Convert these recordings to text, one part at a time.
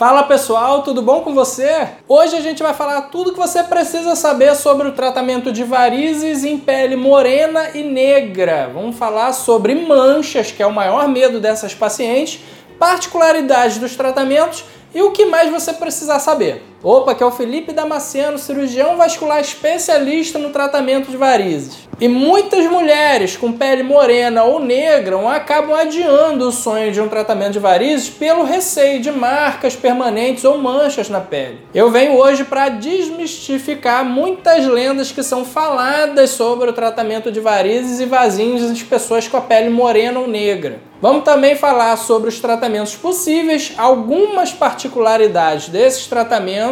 Fala pessoal, tudo bom com você? Hoje a gente vai falar tudo que você precisa saber sobre o tratamento de varizes em pele morena e negra. Vamos falar sobre manchas, que é o maior medo dessas pacientes, particularidades dos tratamentos e o que mais você precisa saber? Opa, que é o Felipe Damasceno, cirurgião vascular especialista no tratamento de varizes. E muitas mulheres com pele morena ou negra acabam adiando o sonho de um tratamento de varizes pelo receio de marcas permanentes ou manchas na pele. Eu venho hoje para desmistificar muitas lendas que são faladas sobre o tratamento de varizes e vasinhos em pessoas com a pele morena ou negra. Vamos também falar sobre os tratamentos possíveis, algumas particularidades desses tratamentos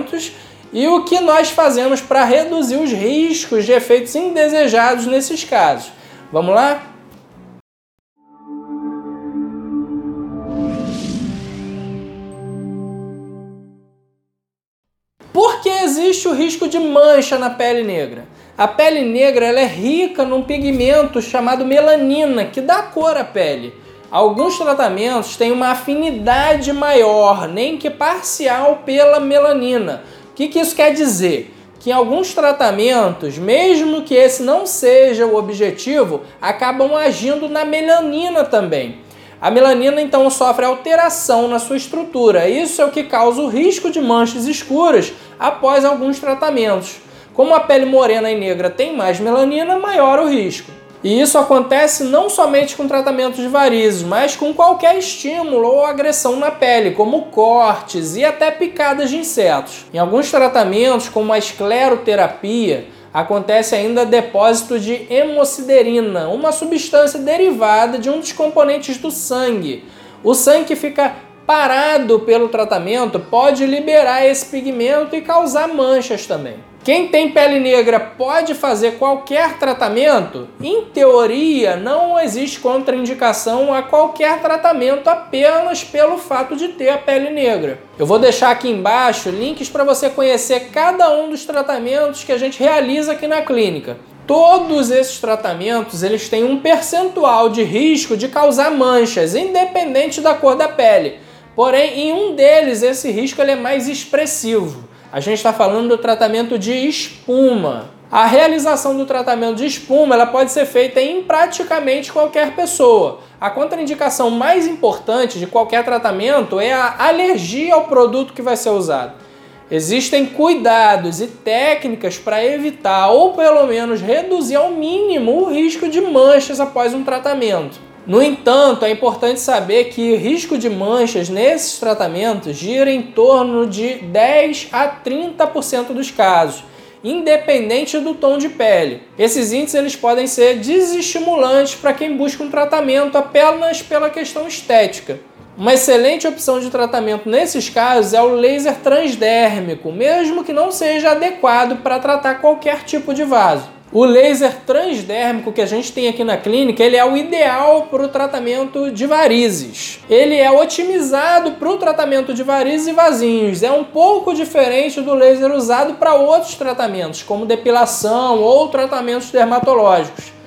e o que nós fazemos para reduzir os riscos de efeitos indesejados nesses casos. Vamos lá? Por que existe o risco de mancha na pele negra? A pele negra ela é rica num pigmento chamado melanina, que dá cor à pele. Alguns tratamentos têm uma afinidade maior, nem que parcial, pela melanina. O que, que isso quer dizer? Que em alguns tratamentos, mesmo que esse não seja o objetivo, acabam agindo na melanina também. A melanina então sofre alteração na sua estrutura. Isso é o que causa o risco de manchas escuras após alguns tratamentos. Como a pele morena e negra tem mais melanina, maior o risco. E isso acontece não somente com tratamentos de varizes, mas com qualquer estímulo ou agressão na pele, como cortes e até picadas de insetos. Em alguns tratamentos, como a escleroterapia, acontece ainda depósito de hemociderina, uma substância derivada de um dos componentes do sangue. O sangue fica parado pelo tratamento pode liberar esse pigmento e causar manchas também. Quem tem pele negra pode fazer qualquer tratamento? Em teoria, não existe contraindicação a qualquer tratamento apenas pelo fato de ter a pele negra. Eu vou deixar aqui embaixo links para você conhecer cada um dos tratamentos que a gente realiza aqui na clínica. Todos esses tratamentos eles têm um percentual de risco de causar manchas, independente da cor da pele. Porém, em um deles esse risco é mais expressivo. A gente está falando do tratamento de espuma. A realização do tratamento de espuma ela pode ser feita em praticamente qualquer pessoa. A contraindicação mais importante de qualquer tratamento é a alergia ao produto que vai ser usado. Existem cuidados e técnicas para evitar ou pelo menos reduzir ao mínimo o risco de manchas após um tratamento. No entanto, é importante saber que o risco de manchas nesses tratamentos gira em torno de 10 a 30% dos casos, independente do tom de pele. Esses índices eles podem ser desestimulantes para quem busca um tratamento apenas pela questão estética. Uma excelente opção de tratamento nesses casos é o laser transdérmico, mesmo que não seja adequado para tratar qualquer tipo de vaso. O laser transdérmico que a gente tem aqui na clínica, ele é o ideal para o tratamento de varizes. Ele é otimizado para o tratamento de varizes e vasinhos. É um pouco diferente do laser usado para outros tratamentos, como depilação ou tratamentos dermatológicos.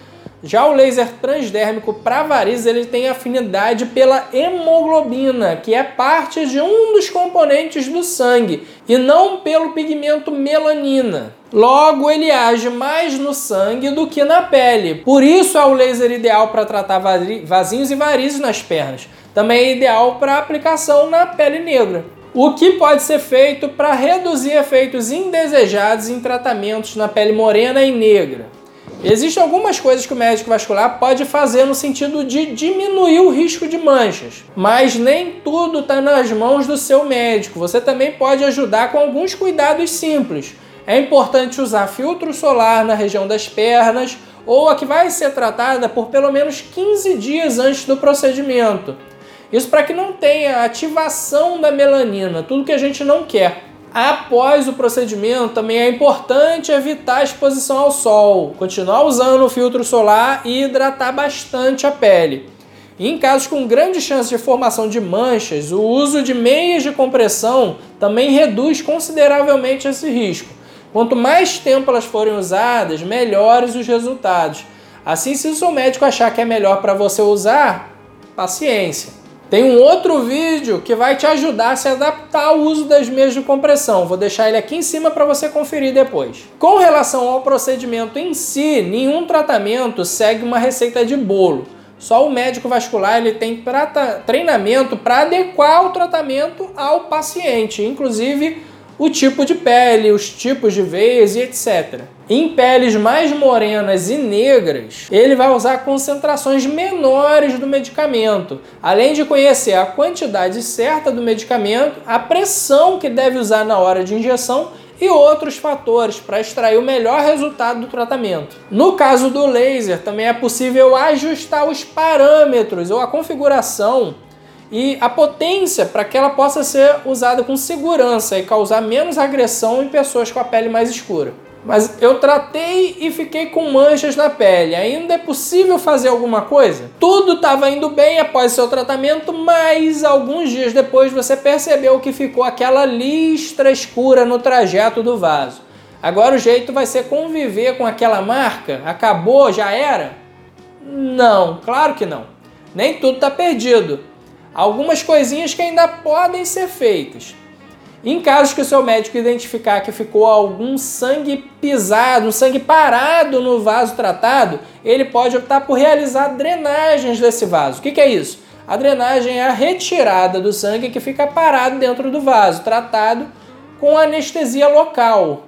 Já o laser transdérmico para varizes ele tem afinidade pela hemoglobina, que é parte de um dos componentes do sangue, e não pelo pigmento melanina. Logo, ele age mais no sangue do que na pele. Por isso é o laser ideal para tratar vasinhos e varizes nas pernas. Também é ideal para aplicação na pele negra. O que pode ser feito para reduzir efeitos indesejados em tratamentos na pele morena e negra? Existem algumas coisas que o médico vascular pode fazer no sentido de diminuir o risco de manchas, mas nem tudo está nas mãos do seu médico. Você também pode ajudar com alguns cuidados simples. É importante usar filtro solar na região das pernas ou a que vai ser tratada por pelo menos 15 dias antes do procedimento. Isso para que não tenha ativação da melanina, tudo que a gente não quer. Após o procedimento, também é importante evitar a exposição ao sol, continuar usando o filtro solar e hidratar bastante a pele. Em casos com grande chance de formação de manchas, o uso de meias de compressão também reduz consideravelmente esse risco. Quanto mais tempo elas forem usadas, melhores os resultados. Assim, se o seu médico achar que é melhor para você usar, paciência. Tem um outro vídeo que vai te ajudar a se adaptar ao uso das meias de compressão. Vou deixar ele aqui em cima para você conferir depois. Com relação ao procedimento em si, nenhum tratamento segue uma receita de bolo. Só o médico vascular ele tem treinamento para adequar o tratamento ao paciente, inclusive o tipo de pele, os tipos de veias e etc. Em peles mais morenas e negras, ele vai usar concentrações menores do medicamento, além de conhecer a quantidade certa do medicamento, a pressão que deve usar na hora de injeção e outros fatores para extrair o melhor resultado do tratamento. No caso do laser, também é possível ajustar os parâmetros ou a configuração e a potência para que ela possa ser usada com segurança e causar menos agressão em pessoas com a pele mais escura. Mas eu tratei e fiquei com manchas na pele. Ainda é possível fazer alguma coisa? Tudo estava indo bem após seu tratamento, mas alguns dias depois você percebeu que ficou aquela listra escura no trajeto do vaso. Agora o jeito vai ser conviver com aquela marca? Acabou? Já era? Não, claro que não. Nem tudo está perdido. Algumas coisinhas que ainda podem ser feitas. Em casos que o seu médico identificar que ficou algum sangue pisado, um sangue parado no vaso tratado, ele pode optar por realizar drenagens desse vaso. O que, que é isso? A drenagem é a retirada do sangue que fica parado dentro do vaso, tratado com anestesia local.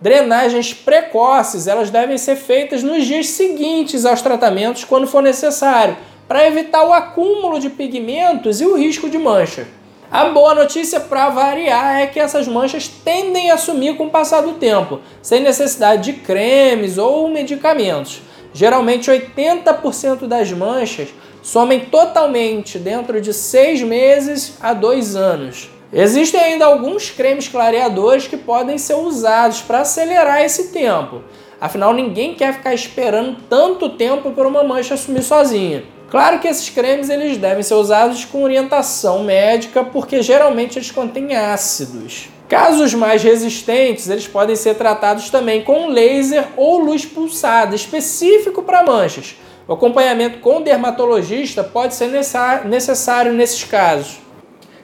Drenagens precoces, elas devem ser feitas nos dias seguintes aos tratamentos, quando for necessário, para evitar o acúmulo de pigmentos e o risco de mancha. A boa notícia para variar é que essas manchas tendem a sumir com o passar do tempo, sem necessidade de cremes ou medicamentos. Geralmente 80% das manchas somem totalmente dentro de 6 meses a 2 anos. Existem ainda alguns cremes clareadores que podem ser usados para acelerar esse tempo. Afinal, ninguém quer ficar esperando tanto tempo por uma mancha sumir sozinha. Claro que esses cremes eles devem ser usados com orientação médica, porque geralmente eles contêm ácidos. Casos mais resistentes, eles podem ser tratados também com laser ou luz pulsada, específico para manchas. O acompanhamento com dermatologista pode ser necessário nesses casos.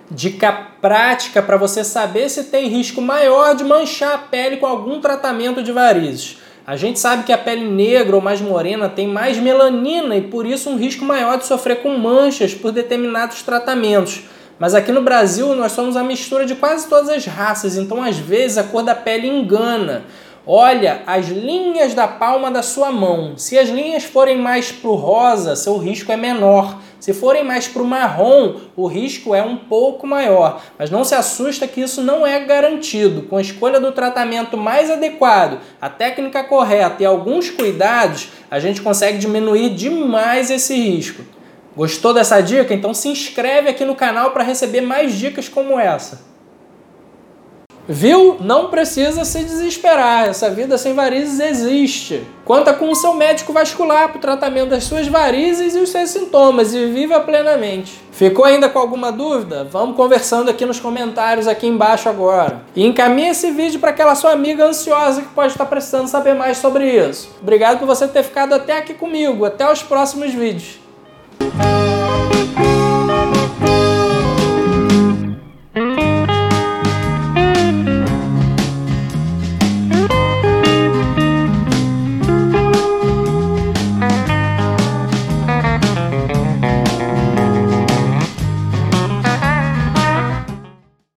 Dica prática para você saber se tem risco maior de manchar a pele com algum tratamento de varizes. A gente sabe que a pele negra ou mais morena tem mais melanina e por isso um risco maior de sofrer com manchas por determinados tratamentos. Mas aqui no Brasil nós somos a mistura de quase todas as raças, então às vezes a cor da pele engana. Olha as linhas da palma da sua mão. Se as linhas forem mais para o rosa, seu risco é menor. Se forem mais para o marrom, o risco é um pouco maior. Mas não se assusta que isso não é garantido. Com a escolha do tratamento mais adequado, a técnica correta e alguns cuidados, a gente consegue diminuir demais esse risco. Gostou dessa dica? Então se inscreve aqui no canal para receber mais dicas como essa. Viu? Não precisa se desesperar. Essa vida sem varizes existe. Conta com o seu médico vascular para o tratamento das suas varizes e os seus sintomas e viva plenamente. Ficou ainda com alguma dúvida? Vamos conversando aqui nos comentários aqui embaixo agora. E encaminhe esse vídeo para aquela sua amiga ansiosa que pode estar precisando saber mais sobre isso. Obrigado por você ter ficado até aqui comigo. Até os próximos vídeos.